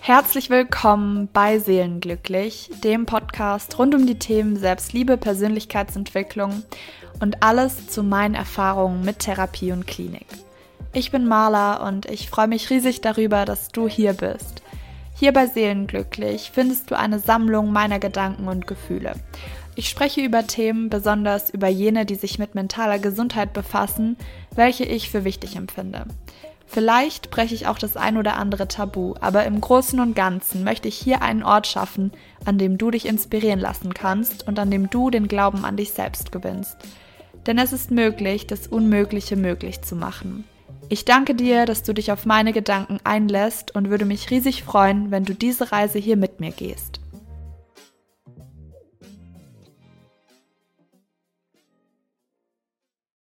Herzlich willkommen bei Seelenglücklich, dem Podcast rund um die Themen Selbstliebe, Persönlichkeitsentwicklung und alles zu meinen Erfahrungen mit Therapie und Klinik. Ich bin Marla und ich freue mich riesig darüber, dass du hier bist. Hier bei Seelenglücklich findest du eine Sammlung meiner Gedanken und Gefühle. Ich spreche über Themen, besonders über jene, die sich mit mentaler Gesundheit befassen, welche ich für wichtig empfinde. Vielleicht breche ich auch das ein oder andere Tabu, aber im Großen und Ganzen möchte ich hier einen Ort schaffen, an dem du dich inspirieren lassen kannst und an dem du den Glauben an dich selbst gewinnst. Denn es ist möglich, das Unmögliche möglich zu machen. Ich danke dir, dass du dich auf meine Gedanken einlässt und würde mich riesig freuen, wenn du diese Reise hier mit mir gehst.